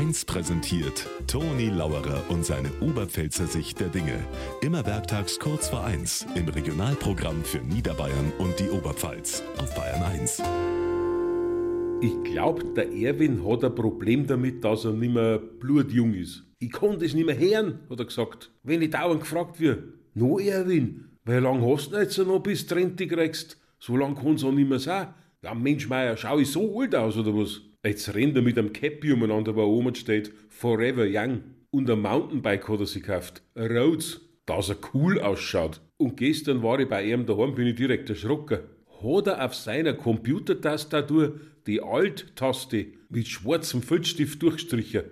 1 präsentiert Toni Lauerer und seine Oberpfälzer Sicht der Dinge. Immer werktags kurz vor 1 im Regionalprogramm für Niederbayern und die Oberpfalz auf Bayern 1. Ich glaub, der Erwin hat ein Problem damit, dass er nicht mehr blutjung ist. Ich kann das nicht mehr hören, hat er gesagt. Wenn ich dauernd gefragt wird, no Erwin, wie lang hast du jetzt noch bis du Rente kriegst? So lang kann's auch nicht mehr sein. Ja, Mensch, Meier, schau ich so alt aus, oder was? Jetzt rennt er mit einem Cappy umeinander, wo oben steht, Forever Young. Und ein Mountainbike hat er sich gekauft. Ein Rhodes, dass er cool ausschaut. Und gestern war ich bei ihm daheim, bin ich direkt erschrocken. Hat er auf seiner Computertastatur die Alt-Taste mit schwarzem Filzstift durchgestrichen.